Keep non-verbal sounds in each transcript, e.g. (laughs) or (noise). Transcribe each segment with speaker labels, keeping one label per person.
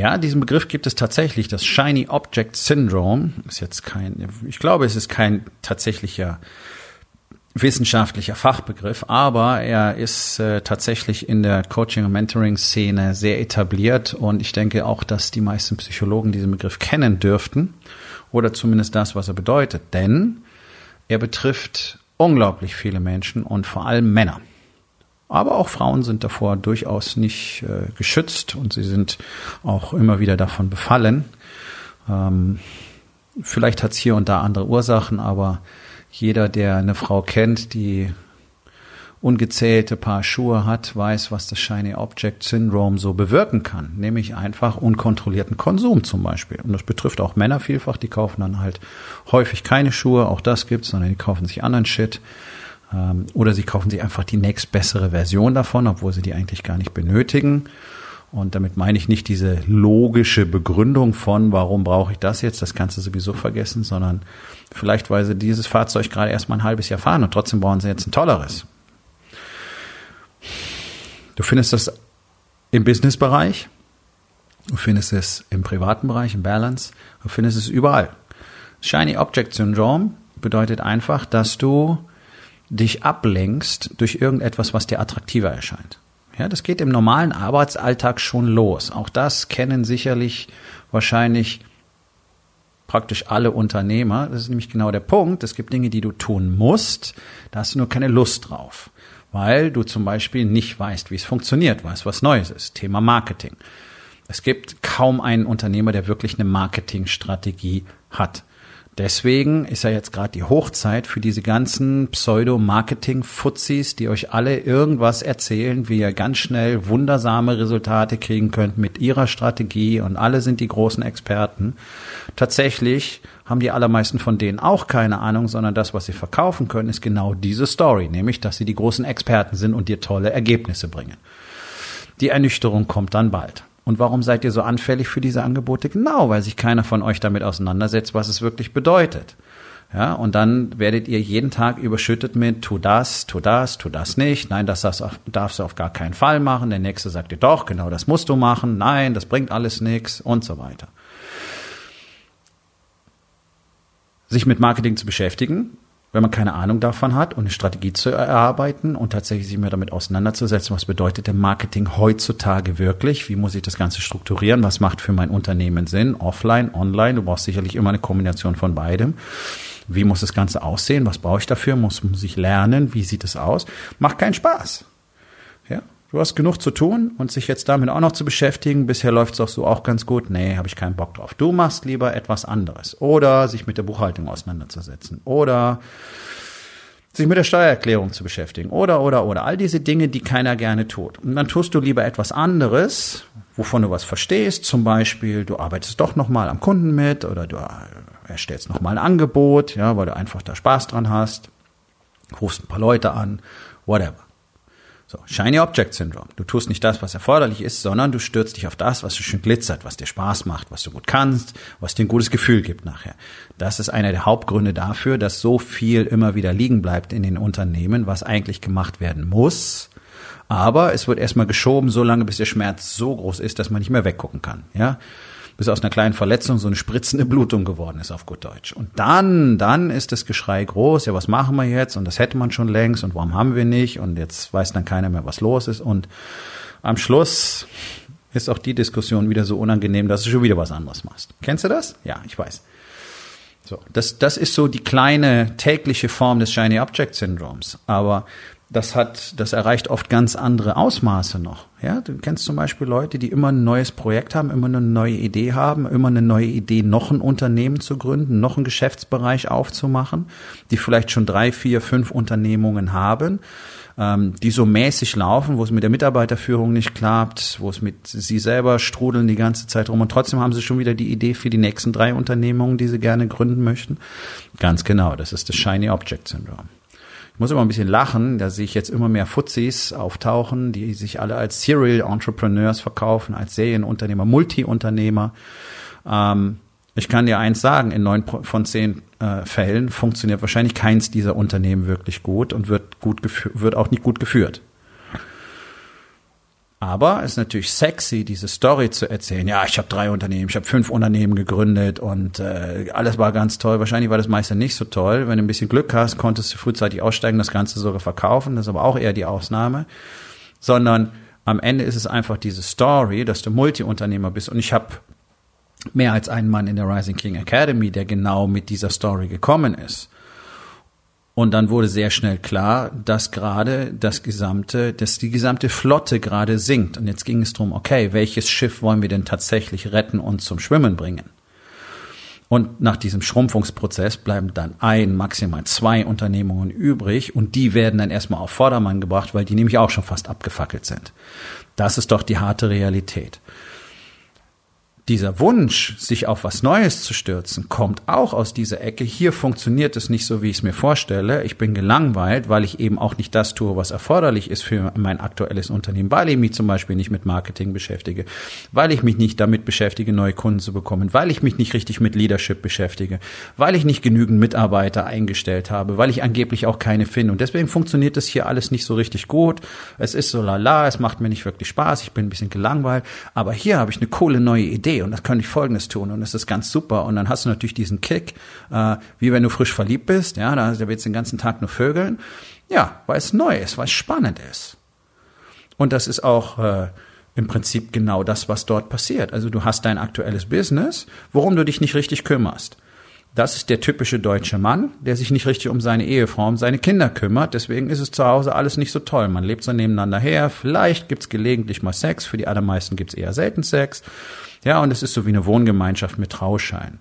Speaker 1: Ja, diesen Begriff gibt es tatsächlich. Das Shiny Object Syndrome ist jetzt kein, ich glaube, es ist kein tatsächlicher wissenschaftlicher Fachbegriff, aber er ist äh, tatsächlich in der Coaching- und Mentoring-Szene sehr etabliert und ich denke auch, dass die meisten Psychologen diesen Begriff kennen dürften oder zumindest das, was er bedeutet, denn er betrifft unglaublich viele Menschen und vor allem Männer. Aber auch Frauen sind davor durchaus nicht äh, geschützt und sie sind auch immer wieder davon befallen. Ähm, vielleicht hat es hier und da andere Ursachen, aber jeder, der eine Frau kennt, die ungezählte Paar Schuhe hat, weiß, was das Shiny Object Syndrome so bewirken kann. Nämlich einfach unkontrollierten Konsum zum Beispiel. Und das betrifft auch Männer vielfach, die kaufen dann halt häufig keine Schuhe, auch das gibt's, sondern die kaufen sich anderen Shit. Ähm, oder sie kaufen sich einfach die nächstbessere Version davon, obwohl sie die eigentlich gar nicht benötigen. Und damit meine ich nicht diese logische Begründung von, warum brauche ich das jetzt, das kannst du sowieso vergessen, sondern vielleicht, weil sie dieses Fahrzeug gerade erst mal ein halbes Jahr fahren und trotzdem brauchen sie jetzt ein tolleres. Du findest das im Businessbereich, du findest es im privaten Bereich, im Balance, du findest es überall. Shiny Object Syndrome bedeutet einfach, dass du dich ablenkst durch irgendetwas, was dir attraktiver erscheint. Ja, das geht im normalen Arbeitsalltag schon los. Auch das kennen sicherlich wahrscheinlich praktisch alle Unternehmer. Das ist nämlich genau der Punkt. Es gibt Dinge, die du tun musst, da hast du nur keine Lust drauf, weil du zum Beispiel nicht weißt, wie es funktioniert, weißt, was Neues ist. Thema Marketing. Es gibt kaum einen Unternehmer, der wirklich eine Marketingstrategie hat. Deswegen ist ja jetzt gerade die Hochzeit für diese ganzen Pseudo-Marketing-Fuzis, die euch alle irgendwas erzählen, wie ihr ganz schnell wundersame Resultate kriegen könnt mit ihrer Strategie und alle sind die großen Experten. Tatsächlich haben die allermeisten von denen auch keine Ahnung, sondern das, was sie verkaufen können, ist genau diese Story, nämlich, dass sie die großen Experten sind und dir tolle Ergebnisse bringen. Die Ernüchterung kommt dann bald. Und warum seid ihr so anfällig für diese Angebote? Genau, weil sich keiner von euch damit auseinandersetzt, was es wirklich bedeutet. Ja, und dann werdet ihr jeden Tag überschüttet mit, tu das, tu das, tu das nicht. Nein, das, darfst du auf gar keinen Fall machen. Der nächste sagt dir doch, genau das musst du machen. Nein, das bringt alles nichts und so weiter. Sich mit Marketing zu beschäftigen, wenn man keine Ahnung davon hat und eine Strategie zu erarbeiten und tatsächlich sich mehr damit auseinanderzusetzen, was bedeutet der Marketing heutzutage wirklich? Wie muss ich das Ganze strukturieren? Was macht für mein Unternehmen Sinn? Offline, online? Du brauchst sicherlich immer eine Kombination von beidem. Wie muss das Ganze aussehen? Was brauche ich dafür? Muss, muss ich lernen? Wie sieht es aus? Macht keinen Spaß. Du hast genug zu tun und sich jetzt damit auch noch zu beschäftigen. Bisher läuft es auch so auch ganz gut. Nee, habe ich keinen Bock drauf. Du machst lieber etwas anderes. Oder sich mit der Buchhaltung auseinanderzusetzen. Oder sich mit der Steuererklärung zu beschäftigen. Oder, oder, oder. All diese Dinge, die keiner gerne tut. Und dann tust du lieber etwas anderes, wovon du was verstehst. Zum Beispiel, du arbeitest doch nochmal am Kunden mit oder du erstellst nochmal ein Angebot, ja, weil du einfach da Spaß dran hast. Rufst ein paar Leute an, whatever. So, Shiny Object Syndrome. Du tust nicht das, was erforderlich ist, sondern du stürzt dich auf das, was so schön glitzert, was dir Spaß macht, was du gut kannst, was dir ein gutes Gefühl gibt nachher. Das ist einer der Hauptgründe dafür, dass so viel immer wieder liegen bleibt in den Unternehmen, was eigentlich gemacht werden muss. Aber es wird erstmal geschoben, so lange, bis der Schmerz so groß ist, dass man nicht mehr weggucken kann. Ja, bis aus einer kleinen Verletzung so eine spritzende Blutung geworden ist auf gut Deutsch. Und dann, dann ist das Geschrei groß, ja, was machen wir jetzt? Und das hätte man schon längst und warum haben wir nicht? Und jetzt weiß dann keiner mehr, was los ist. Und am Schluss ist auch die Diskussion wieder so unangenehm, dass du schon wieder was anderes machst. Kennst du das? Ja, ich weiß. So, das, das ist so die kleine tägliche Form des Shiny Object Syndroms. Aber das hat, das erreicht oft ganz andere Ausmaße noch. Ja, du kennst zum Beispiel Leute, die immer ein neues Projekt haben, immer eine neue Idee haben, immer eine neue Idee, noch ein Unternehmen zu gründen, noch einen Geschäftsbereich aufzumachen, die vielleicht schon drei, vier, fünf Unternehmungen haben, ähm, die so mäßig laufen, wo es mit der Mitarbeiterführung nicht klappt, wo es mit sie selber strudeln die ganze Zeit rum und trotzdem haben sie schon wieder die Idee für die nächsten drei Unternehmungen, die sie gerne gründen möchten. Ganz genau, das ist das Shiny Object Syndrome muss immer ein bisschen lachen, da sehe ich jetzt immer mehr Fuzis auftauchen, die sich alle als Serial Entrepreneurs verkaufen, als Serienunternehmer, Multi-Unternehmer. Ähm, ich kann dir eins sagen, in neun von zehn äh, Fällen funktioniert wahrscheinlich keins dieser Unternehmen wirklich gut und wird gut wird auch nicht gut geführt. Aber es ist natürlich sexy, diese Story zu erzählen. Ja, ich habe drei Unternehmen, ich habe fünf Unternehmen gegründet und äh, alles war ganz toll. Wahrscheinlich war das meiste nicht so toll. Wenn du ein bisschen Glück hast, konntest du frühzeitig aussteigen, das Ganze sogar verkaufen. Das ist aber auch eher die Ausnahme. Sondern am Ende ist es einfach diese Story, dass du Multiunternehmer bist. Und ich habe mehr als einen Mann in der Rising King Academy, der genau mit dieser Story gekommen ist. Und dann wurde sehr schnell klar, dass gerade das gesamte, dass die gesamte Flotte gerade sinkt. Und jetzt ging es darum, okay, welches Schiff wollen wir denn tatsächlich retten und zum Schwimmen bringen? Und nach diesem Schrumpfungsprozess bleiben dann ein, maximal zwei Unternehmungen übrig und die werden dann erstmal auf Vordermann gebracht, weil die nämlich auch schon fast abgefackelt sind. Das ist doch die harte Realität dieser Wunsch, sich auf was Neues zu stürzen, kommt auch aus dieser Ecke. Hier funktioniert es nicht so, wie ich es mir vorstelle. Ich bin gelangweilt, weil ich eben auch nicht das tue, was erforderlich ist für mein aktuelles Unternehmen, weil ich mich zum Beispiel nicht mit Marketing beschäftige, weil ich mich nicht damit beschäftige, neue Kunden zu bekommen, weil ich mich nicht richtig mit Leadership beschäftige, weil ich nicht genügend Mitarbeiter eingestellt habe, weil ich angeblich auch keine finde. Und deswegen funktioniert das hier alles nicht so richtig gut. Es ist so lala, es macht mir nicht wirklich Spaß, ich bin ein bisschen gelangweilt, aber hier habe ich eine coole neue Idee und das könnte ich Folgendes tun und das ist ganz super. Und dann hast du natürlich diesen Kick, äh, wie wenn du frisch verliebt bist, ja, da, da willst du den ganzen Tag nur vögeln. Ja, weil es neu ist, weil es spannend ist. Und das ist auch äh, im Prinzip genau das, was dort passiert. Also du hast dein aktuelles Business, worum du dich nicht richtig kümmerst. Das ist der typische deutsche Mann, der sich nicht richtig um seine Ehefrau, um seine Kinder kümmert. Deswegen ist es zu Hause alles nicht so toll. Man lebt so nebeneinander her. Vielleicht gibt's gelegentlich mal Sex. Für die allermeisten gibt's eher selten Sex. Ja, und es ist so wie eine Wohngemeinschaft mit Trauschein.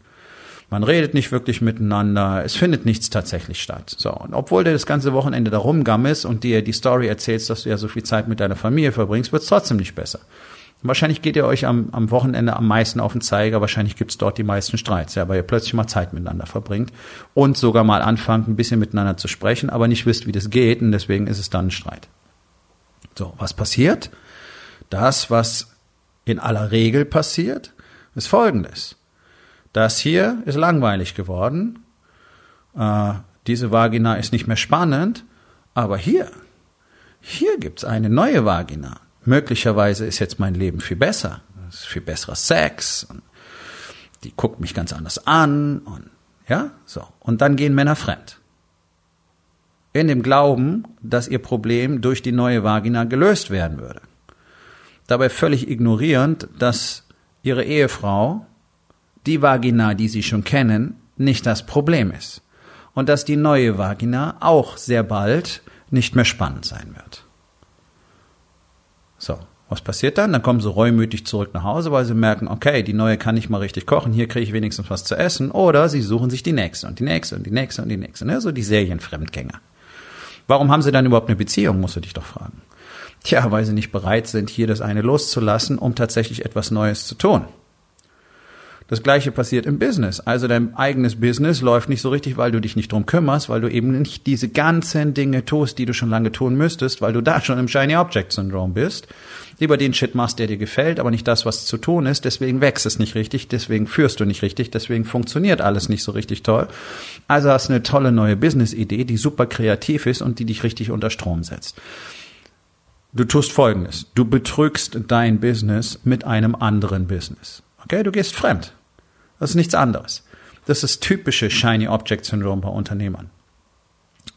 Speaker 1: Man redet nicht wirklich miteinander, es findet nichts tatsächlich statt. So, und obwohl du das ganze Wochenende da rumgammelst und dir die Story erzählst, dass du ja so viel Zeit mit deiner Familie verbringst, wird's trotzdem nicht besser. Wahrscheinlich geht ihr euch am, am Wochenende am meisten auf den Zeiger, wahrscheinlich gibt's dort die meisten Streits, ja, weil ihr plötzlich mal Zeit miteinander verbringt und sogar mal anfangt, ein bisschen miteinander zu sprechen, aber nicht wisst, wie das geht und deswegen ist es dann ein Streit. So, was passiert? Das, was in aller Regel passiert, ist Folgendes. Das hier ist langweilig geworden. Äh, diese Vagina ist nicht mehr spannend. Aber hier, hier gibt's eine neue Vagina. Möglicherweise ist jetzt mein Leben viel besser. Es ist viel besserer Sex. Die guckt mich ganz anders an. Und, ja, so. Und dann gehen Männer fremd. In dem Glauben, dass ihr Problem durch die neue Vagina gelöst werden würde dabei völlig ignorierend, dass ihre Ehefrau, die Vagina, die sie schon kennen, nicht das Problem ist. Und dass die neue Vagina auch sehr bald nicht mehr spannend sein wird. So, was passiert dann? Dann kommen sie reumütig zurück nach Hause, weil sie merken, okay, die neue kann nicht mal richtig kochen, hier kriege ich wenigstens was zu essen. Oder sie suchen sich die nächste und die nächste und die nächste und die nächste. Ne? So die Serienfremdgänger. Warum haben sie dann überhaupt eine Beziehung, musst du dich doch fragen. Tja, weil sie nicht bereit sind, hier das eine loszulassen, um tatsächlich etwas Neues zu tun. Das gleiche passiert im Business. Also dein eigenes Business läuft nicht so richtig, weil du dich nicht drum kümmerst, weil du eben nicht diese ganzen Dinge tust, die du schon lange tun müsstest, weil du da schon im Shiny Object Syndrome bist. Lieber den Shit machst, der dir gefällt, aber nicht das, was zu tun ist. Deswegen wächst es nicht richtig, deswegen führst du nicht richtig, deswegen funktioniert alles nicht so richtig toll. Also hast du eine tolle neue Business-Idee, die super kreativ ist und die dich richtig unter Strom setzt. Du tust Folgendes. Du betrügst dein Business mit einem anderen Business. Okay, du gehst fremd. Das ist nichts anderes. Das ist typische Shiny Object Syndrome bei Unternehmern.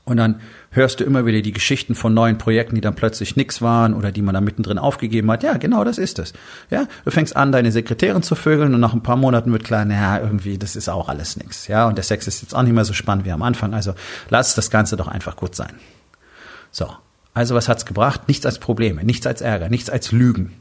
Speaker 1: Und dann hörst du immer wieder die Geschichten von neuen Projekten, die dann plötzlich nix waren oder die man da mittendrin aufgegeben hat. Ja, genau, das ist es. Ja, du fängst an, deine Sekretärin zu vögeln und nach ein paar Monaten wird klar, naja, irgendwie, das ist auch alles nix. Ja, und der Sex ist jetzt auch nicht mehr so spannend wie am Anfang. Also lass das Ganze doch einfach gut sein. So. Also was hat's gebracht? Nichts als Probleme, nichts als Ärger, nichts als Lügen.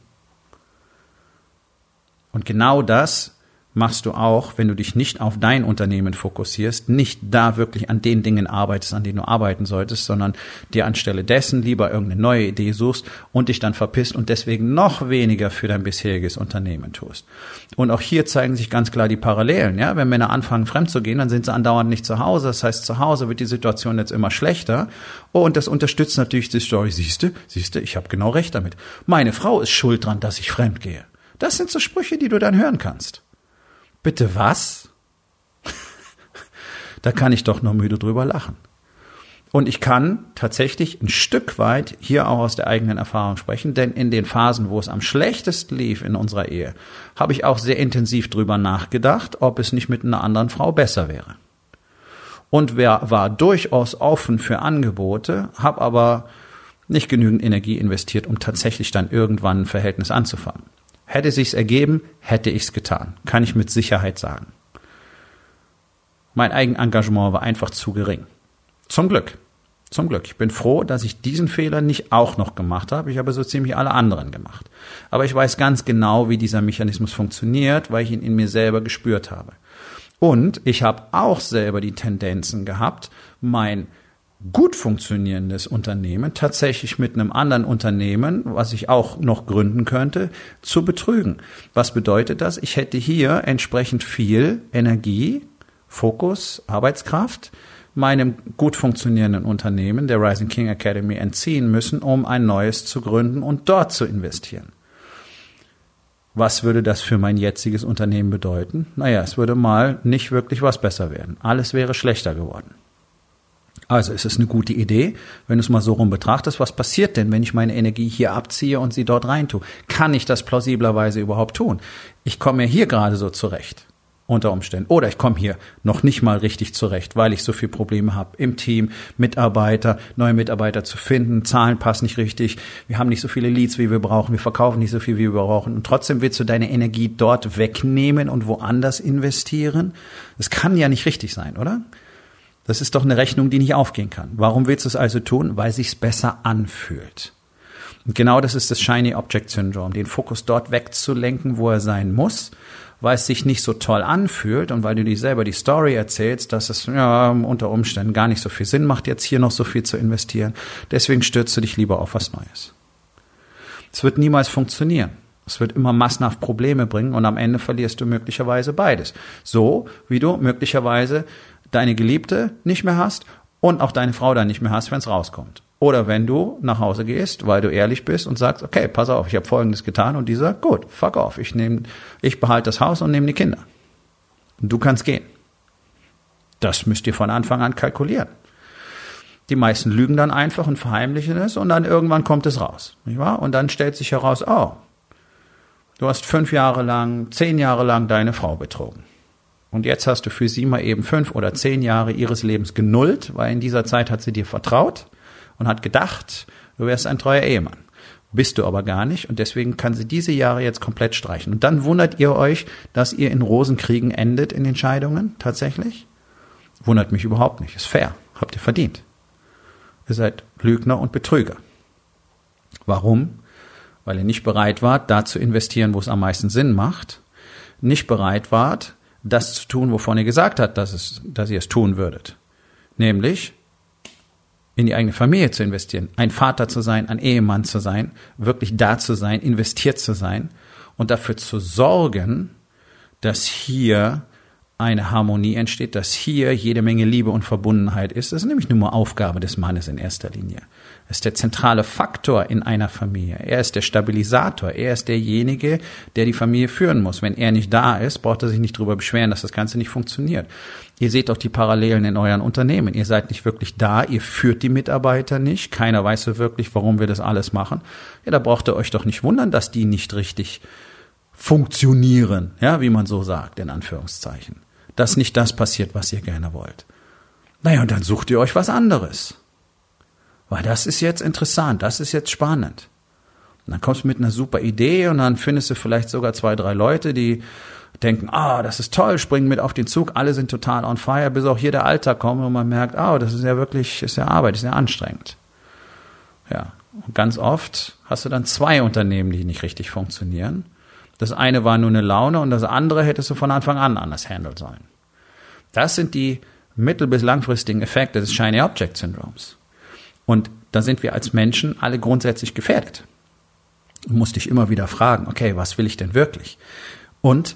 Speaker 1: Und genau das machst du auch, wenn du dich nicht auf dein Unternehmen fokussierst, nicht da wirklich an den Dingen arbeitest, an denen du arbeiten solltest, sondern dir anstelle dessen lieber irgendeine neue Idee suchst und dich dann verpisst und deswegen noch weniger für dein bisheriges Unternehmen tust. Und auch hier zeigen sich ganz klar die Parallelen. Ja, wenn Männer anfangen, fremd zu gehen, dann sind sie andauernd nicht zu Hause. Das heißt, zu Hause wird die Situation jetzt immer schlechter. Oh, und das unterstützt natürlich die Story. Siehste, siehste, ich habe genau recht damit. Meine Frau ist schuld dran, dass ich fremd gehe. Das sind so Sprüche, die du dann hören kannst. Bitte was? da kann ich doch nur müde drüber lachen. Und ich kann tatsächlich ein Stück weit hier auch aus der eigenen Erfahrung sprechen, denn in den Phasen, wo es am schlechtesten lief in unserer Ehe, habe ich auch sehr intensiv drüber nachgedacht, ob es nicht mit einer anderen Frau besser wäre. Und wer war durchaus offen für Angebote, habe aber nicht genügend Energie investiert, um tatsächlich dann irgendwann ein Verhältnis anzufangen. Hätte sich's ergeben, hätte ich's getan. Kann ich mit Sicherheit sagen. Mein Eigenengagement war einfach zu gering. Zum Glück. Zum Glück. Ich bin froh, dass ich diesen Fehler nicht auch noch gemacht habe. Ich habe so ziemlich alle anderen gemacht. Aber ich weiß ganz genau, wie dieser Mechanismus funktioniert, weil ich ihn in mir selber gespürt habe. Und ich habe auch selber die Tendenzen gehabt, mein gut funktionierendes Unternehmen tatsächlich mit einem anderen Unternehmen, was ich auch noch gründen könnte, zu betrügen. Was bedeutet das? Ich hätte hier entsprechend viel Energie, Fokus, Arbeitskraft meinem gut funktionierenden Unternehmen, der Rising King Academy, entziehen müssen, um ein neues zu gründen und dort zu investieren. Was würde das für mein jetziges Unternehmen bedeuten? Naja, es würde mal nicht wirklich was besser werden. Alles wäre schlechter geworden. Also ist es eine gute Idee, wenn du es mal so rum betrachtest, was passiert denn, wenn ich meine Energie hier abziehe und sie dort rein tue? Kann ich das plausiblerweise überhaupt tun? Ich komme ja hier gerade so zurecht unter Umständen. Oder ich komme hier noch nicht mal richtig zurecht, weil ich so viel Probleme habe im Team, Mitarbeiter, neue Mitarbeiter zu finden, Zahlen passen nicht richtig, wir haben nicht so viele Leads, wie wir brauchen, wir verkaufen nicht so viel, wie wir brauchen. Und trotzdem willst du deine Energie dort wegnehmen und woanders investieren? Das kann ja nicht richtig sein, oder? Das ist doch eine Rechnung, die nicht aufgehen kann. Warum willst du es also tun? Weil sich's besser anfühlt. Und genau das ist das Shiny Object Syndrome, den Fokus dort wegzulenken, wo er sein muss, weil es sich nicht so toll anfühlt und weil du dir selber die Story erzählst, dass es ja, unter Umständen gar nicht so viel Sinn macht, jetzt hier noch so viel zu investieren. Deswegen stürzt du dich lieber auf was Neues. Es wird niemals funktionieren. Es wird immer massenhaft Probleme bringen und am Ende verlierst du möglicherweise beides. So wie du möglicherweise deine Geliebte nicht mehr hast und auch deine Frau dann nicht mehr hast, wenn es rauskommt. Oder wenn du nach Hause gehst, weil du ehrlich bist und sagst, okay, pass auf, ich habe Folgendes getan und die sagt, gut, fuck off, ich nehme, ich behalte das Haus und nehme die Kinder. Du kannst gehen. Das müsst ihr von Anfang an kalkulieren. Die meisten lügen dann einfach und verheimlichen es und dann irgendwann kommt es raus, nicht wahr? Und dann stellt sich heraus, oh, du hast fünf Jahre lang, zehn Jahre lang deine Frau betrogen. Und jetzt hast du für sie mal eben fünf oder zehn Jahre ihres Lebens genullt, weil in dieser Zeit hat sie dir vertraut und hat gedacht, du wärst ein treuer Ehemann. Bist du aber gar nicht und deswegen kann sie diese Jahre jetzt komplett streichen. Und dann wundert ihr euch, dass ihr in Rosenkriegen endet in Entscheidungen tatsächlich? Wundert mich überhaupt nicht. Ist fair. Habt ihr verdient. Ihr seid Lügner und Betrüger. Warum? Weil ihr nicht bereit wart, da zu investieren, wo es am meisten Sinn macht. Nicht bereit wart, das zu tun, wovon ihr gesagt habt, dass, es, dass ihr es tun würdet. Nämlich in die eigene Familie zu investieren, ein Vater zu sein, ein Ehemann zu sein, wirklich da zu sein, investiert zu sein und dafür zu sorgen, dass hier eine Harmonie entsteht, dass hier jede Menge Liebe und Verbundenheit ist. Das ist nämlich nur Aufgabe des Mannes in erster Linie. Er ist der zentrale Faktor in einer Familie. Er ist der Stabilisator. Er ist derjenige, der die Familie führen muss. Wenn er nicht da ist, braucht er sich nicht darüber beschweren, dass das Ganze nicht funktioniert. Ihr seht auch die Parallelen in euren Unternehmen. Ihr seid nicht wirklich da. Ihr führt die Mitarbeiter nicht. Keiner weiß so wirklich, warum wir das alles machen. Ja, da braucht ihr euch doch nicht wundern, dass die nicht richtig funktionieren. Ja, wie man so sagt, in Anführungszeichen dass nicht das passiert, was ihr gerne wollt. Naja, und dann sucht ihr euch was anderes. Weil das ist jetzt interessant, das ist jetzt spannend. Und dann kommst du mit einer super Idee und dann findest du vielleicht sogar zwei, drei Leute, die denken, ah, das ist toll, springen mit auf den Zug, alle sind total on fire, bis auch hier der Alltag kommt und man merkt, ah, oh, das ist ja wirklich, ist ja Arbeit, ist ja anstrengend. Ja. Und ganz oft hast du dann zwei Unternehmen, die nicht richtig funktionieren. Das eine war nur eine Laune und das andere hättest du von Anfang an anders handeln sollen. Das sind die mittel- bis langfristigen Effekte des Shiny Object Syndroms. Und da sind wir als Menschen alle grundsätzlich gefährdet. Du musst dich immer wieder fragen, okay, was will ich denn wirklich? Und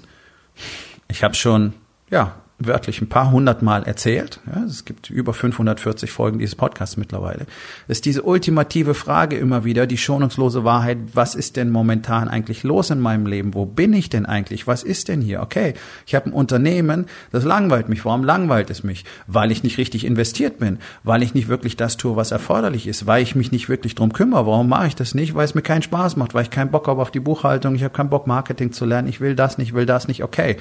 Speaker 1: ich habe schon, ja, wörtlich ein paar hundert Mal erzählt. Ja, es gibt über 540 Folgen dieses Podcasts mittlerweile. ist diese ultimative Frage immer wieder, die schonungslose Wahrheit, was ist denn momentan eigentlich los in meinem Leben? Wo bin ich denn eigentlich? Was ist denn hier? Okay, ich habe ein Unternehmen, das langweilt mich. Warum langweilt es mich? Weil ich nicht richtig investiert bin, weil ich nicht wirklich das tue, was erforderlich ist, weil ich mich nicht wirklich drum kümmere. Warum mache ich das nicht? Weil es mir keinen Spaß macht, weil ich keinen Bock habe auf die Buchhaltung, ich habe keinen Bock Marketing zu lernen, ich will das nicht, will das nicht. Okay.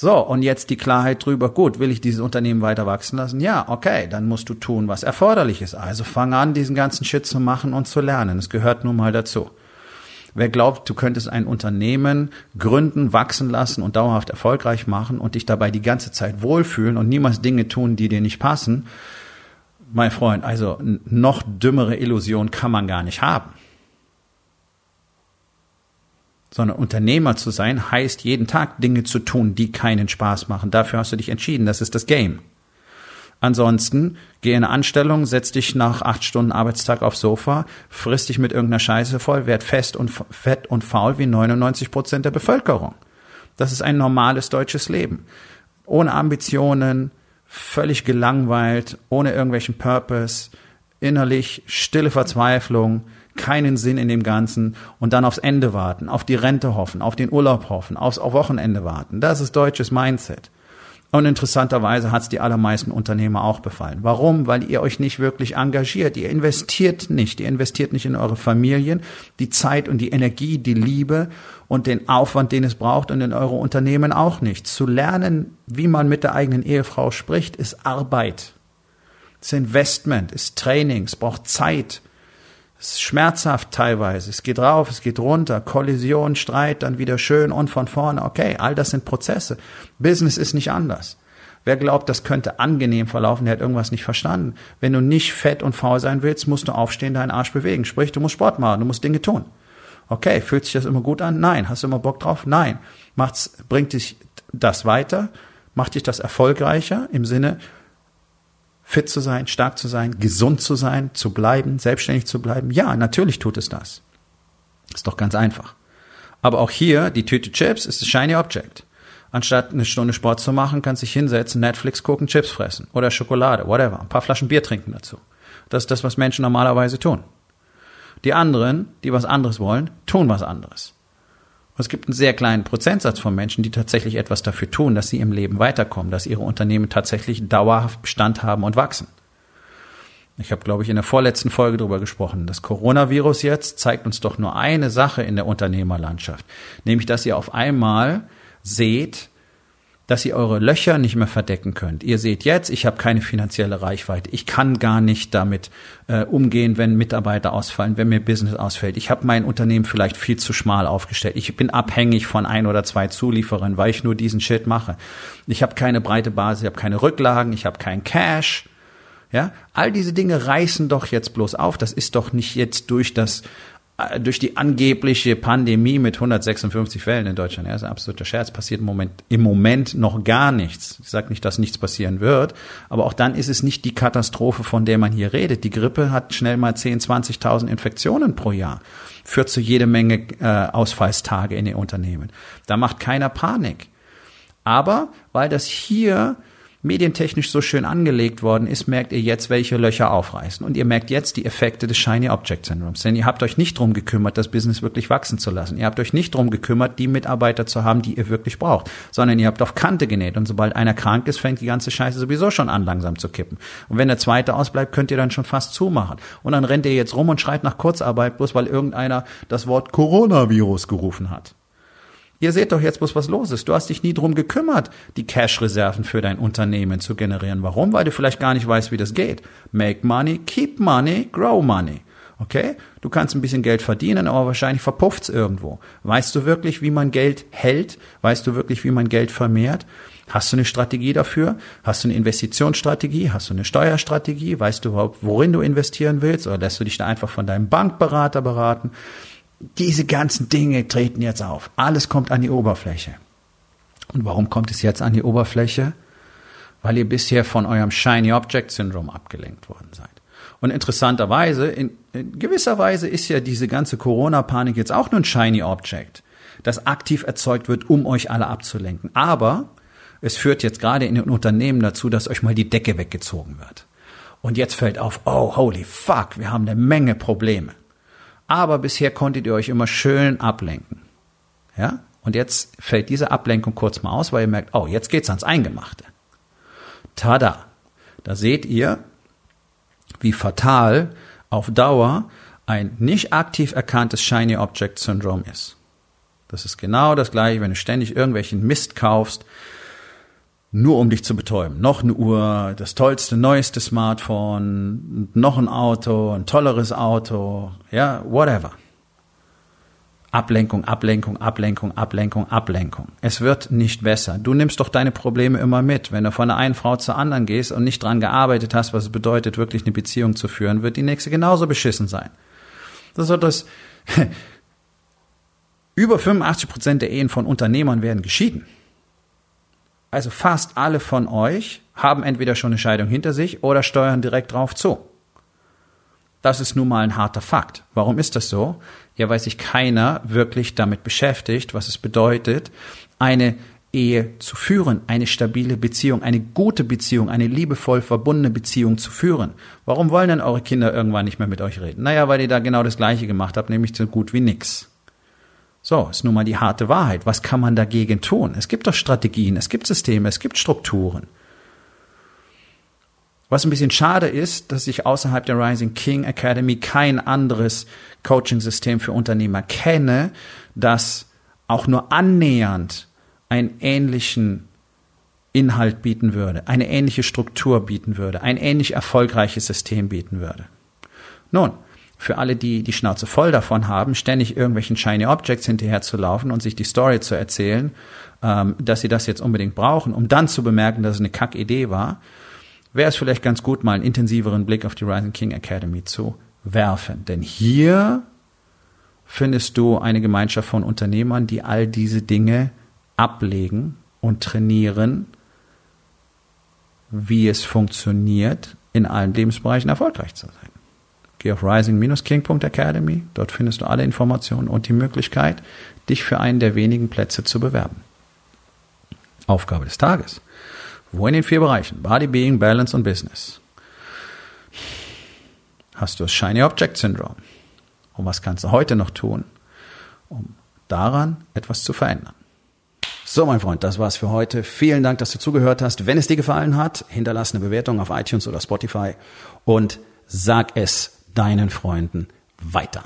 Speaker 1: So, und jetzt die Klarheit drüber, gut, will ich dieses Unternehmen weiter wachsen lassen? Ja, okay, dann musst du tun, was erforderlich ist. Also fang an, diesen ganzen Shit zu machen und zu lernen. Es gehört nun mal dazu. Wer glaubt, du könntest ein Unternehmen gründen, wachsen lassen und dauerhaft erfolgreich machen und dich dabei die ganze Zeit wohlfühlen und niemals Dinge tun, die dir nicht passen, mein Freund, also noch dümmere Illusion kann man gar nicht haben sondern Unternehmer zu sein heißt jeden Tag Dinge zu tun, die keinen Spaß machen. Dafür hast du dich entschieden. Das ist das Game. Ansonsten geh in eine Anstellung, setz dich nach acht Stunden Arbeitstag aufs Sofa, friss dich mit irgendeiner Scheiße voll, werd fest und fett und faul wie 99 Prozent der Bevölkerung. Das ist ein normales deutsches Leben. Ohne Ambitionen, völlig gelangweilt, ohne irgendwelchen Purpose, innerlich stille Verzweiflung, keinen Sinn in dem Ganzen und dann aufs Ende warten, auf die Rente hoffen, auf den Urlaub hoffen, aufs Wochenende warten. Das ist deutsches Mindset. Und interessanterweise hat es die allermeisten Unternehmer auch befallen. Warum? Weil ihr euch nicht wirklich engagiert. Ihr investiert nicht. Ihr investiert nicht in eure Familien, die Zeit und die Energie, die Liebe und den Aufwand, den es braucht und in eure Unternehmen auch nicht. Zu lernen, wie man mit der eigenen Ehefrau spricht, ist Arbeit. ist Investment, ist Training, es braucht Zeit. Es ist schmerzhaft teilweise. Es geht rauf, es geht runter, Kollision, Streit, dann wieder schön und von vorne. Okay, all das sind Prozesse. Business ist nicht anders. Wer glaubt, das könnte angenehm verlaufen, der hat irgendwas nicht verstanden. Wenn du nicht fett und faul sein willst, musst du aufstehen, deinen Arsch bewegen. Sprich, du musst Sport machen, du musst Dinge tun. Okay, fühlt sich das immer gut an? Nein. Hast du immer Bock drauf? Nein. Macht's, bringt dich das weiter? Macht dich das erfolgreicher im Sinne, fit zu sein, stark zu sein, gesund zu sein, zu bleiben, selbstständig zu bleiben? Ja, natürlich tut es das. Ist doch ganz einfach. Aber auch hier, die Tüte Chips ist das Shiny Object. Anstatt eine Stunde Sport zu machen, kannst du dich hinsetzen, Netflix gucken, Chips fressen oder Schokolade, whatever, ein paar Flaschen Bier trinken dazu. Das ist das, was Menschen normalerweise tun. Die anderen, die was anderes wollen, tun was anderes. Es gibt einen sehr kleinen Prozentsatz von Menschen, die tatsächlich etwas dafür tun, dass sie im Leben weiterkommen, dass ihre Unternehmen tatsächlich dauerhaft Bestand haben und wachsen. Ich habe, glaube ich, in der vorletzten Folge darüber gesprochen. Das Coronavirus jetzt zeigt uns doch nur eine Sache in der Unternehmerlandschaft, nämlich dass ihr auf einmal seht, dass ihr eure Löcher nicht mehr verdecken könnt. Ihr seht jetzt, ich habe keine finanzielle Reichweite. Ich kann gar nicht damit äh, umgehen, wenn Mitarbeiter ausfallen, wenn mir Business ausfällt. Ich habe mein Unternehmen vielleicht viel zu schmal aufgestellt. Ich bin abhängig von ein oder zwei Zulieferern, weil ich nur diesen Shit mache. Ich habe keine breite Basis, ich habe keine Rücklagen, ich habe kein Cash. Ja, all diese Dinge reißen doch jetzt bloß auf. Das ist doch nicht jetzt durch das durch die angebliche Pandemie mit 156 Fällen in Deutschland, ja, ist ein absoluter Scherz, passiert im Moment, im Moment noch gar nichts. Ich sage nicht, dass nichts passieren wird, aber auch dann ist es nicht die Katastrophe, von der man hier redet. Die Grippe hat schnell mal 10, 20.000 Infektionen pro Jahr, führt zu jede Menge äh, Ausfallstage in den Unternehmen. Da macht keiner Panik. Aber weil das hier medientechnisch so schön angelegt worden ist, merkt ihr jetzt, welche Löcher aufreißen. Und ihr merkt jetzt die Effekte des Shiny Object Syndromes. Denn ihr habt euch nicht drum gekümmert, das Business wirklich wachsen zu lassen. Ihr habt euch nicht drum gekümmert, die Mitarbeiter zu haben, die ihr wirklich braucht. Sondern ihr habt auf Kante genäht. Und sobald einer krank ist, fängt die ganze Scheiße sowieso schon an, langsam zu kippen. Und wenn der zweite ausbleibt, könnt ihr dann schon fast zumachen. Und dann rennt ihr jetzt rum und schreit nach Kurzarbeit, bloß weil irgendeiner das Wort Coronavirus gerufen hat. Ihr seht doch jetzt bloß, was los ist. Du hast dich nie drum gekümmert, die Cash-Reserven für dein Unternehmen zu generieren. Warum? Weil du vielleicht gar nicht weißt, wie das geht. Make money, keep money, grow money. Okay? Du kannst ein bisschen Geld verdienen, aber wahrscheinlich verpufft's irgendwo. Weißt du wirklich, wie man Geld hält? Weißt du wirklich, wie man Geld vermehrt? Hast du eine Strategie dafür? Hast du eine Investitionsstrategie? Hast du eine Steuerstrategie? Weißt du überhaupt, worin du investieren willst? Oder lässt du dich da einfach von deinem Bankberater beraten? Diese ganzen Dinge treten jetzt auf. Alles kommt an die Oberfläche. Und warum kommt es jetzt an die Oberfläche? Weil ihr bisher von eurem Shiny Object Syndrome abgelenkt worden seid. Und interessanterweise, in, in gewisser Weise ist ja diese ganze Corona-Panik jetzt auch nur ein Shiny Object, das aktiv erzeugt wird, um euch alle abzulenken. Aber es führt jetzt gerade in den Unternehmen dazu, dass euch mal die Decke weggezogen wird. Und jetzt fällt auf, oh, holy fuck, wir haben eine Menge Probleme. Aber bisher konntet ihr euch immer schön ablenken. Ja? Und jetzt fällt diese Ablenkung kurz mal aus, weil ihr merkt, oh, jetzt geht's ans Eingemachte. Tada! Da seht ihr, wie fatal auf Dauer ein nicht aktiv erkanntes Shiny Object Syndrome ist. Das ist genau das gleiche, wenn du ständig irgendwelchen Mist kaufst, nur um dich zu betäuben. Noch eine Uhr, das tollste, neueste Smartphone, noch ein Auto, ein tolleres Auto, ja, whatever. Ablenkung, Ablenkung, Ablenkung, Ablenkung, Ablenkung. Es wird nicht besser. Du nimmst doch deine Probleme immer mit. Wenn du von der einen Frau zur anderen gehst und nicht dran gearbeitet hast, was es bedeutet, wirklich eine Beziehung zu führen, wird die nächste genauso beschissen sein. Das ist das, (laughs) über 85 Prozent der Ehen von Unternehmern werden geschieden also fast alle von euch haben entweder schon eine Scheidung hinter sich oder steuern direkt drauf zu. Das ist nun mal ein harter Fakt. Warum ist das so? Ja, weil sich keiner wirklich damit beschäftigt, was es bedeutet, eine Ehe zu führen, eine stabile Beziehung, eine gute Beziehung, eine liebevoll verbundene Beziehung zu führen. Warum wollen denn eure Kinder irgendwann nicht mehr mit euch reden? Naja, weil ihr da genau das Gleiche gemacht habt, nämlich so gut wie nix. So, ist nun mal die harte Wahrheit. Was kann man dagegen tun? Es gibt doch Strategien, es gibt Systeme, es gibt Strukturen. Was ein bisschen schade ist, dass ich außerhalb der Rising King Academy kein anderes Coaching-System für Unternehmer kenne, das auch nur annähernd einen ähnlichen Inhalt bieten würde, eine ähnliche Struktur bieten würde, ein ähnlich erfolgreiches System bieten würde. Nun, für alle, die die Schnauze voll davon haben, ständig irgendwelchen Shiny Objects hinterher zu laufen und sich die Story zu erzählen, ähm, dass sie das jetzt unbedingt brauchen, um dann zu bemerken, dass es eine Kackidee war, wäre es vielleicht ganz gut, mal einen intensiveren Blick auf die Rising King Academy zu werfen. Denn hier findest du eine Gemeinschaft von Unternehmern, die all diese Dinge ablegen und trainieren, wie es funktioniert, in allen Lebensbereichen erfolgreich zu sein. Geh auf rising-king.academy. Dort findest du alle Informationen und die Möglichkeit, dich für einen der wenigen Plätze zu bewerben. Aufgabe des Tages. Wo in den vier Bereichen Body, Being, Balance und Business hast du das Shiny Object Syndrome? Und was kannst du heute noch tun, um daran etwas zu verändern? So, mein Freund, das war's für heute. Vielen Dank, dass du zugehört hast. Wenn es dir gefallen hat, hinterlass eine Bewertung auf iTunes oder Spotify und sag es deinen Freunden weiter.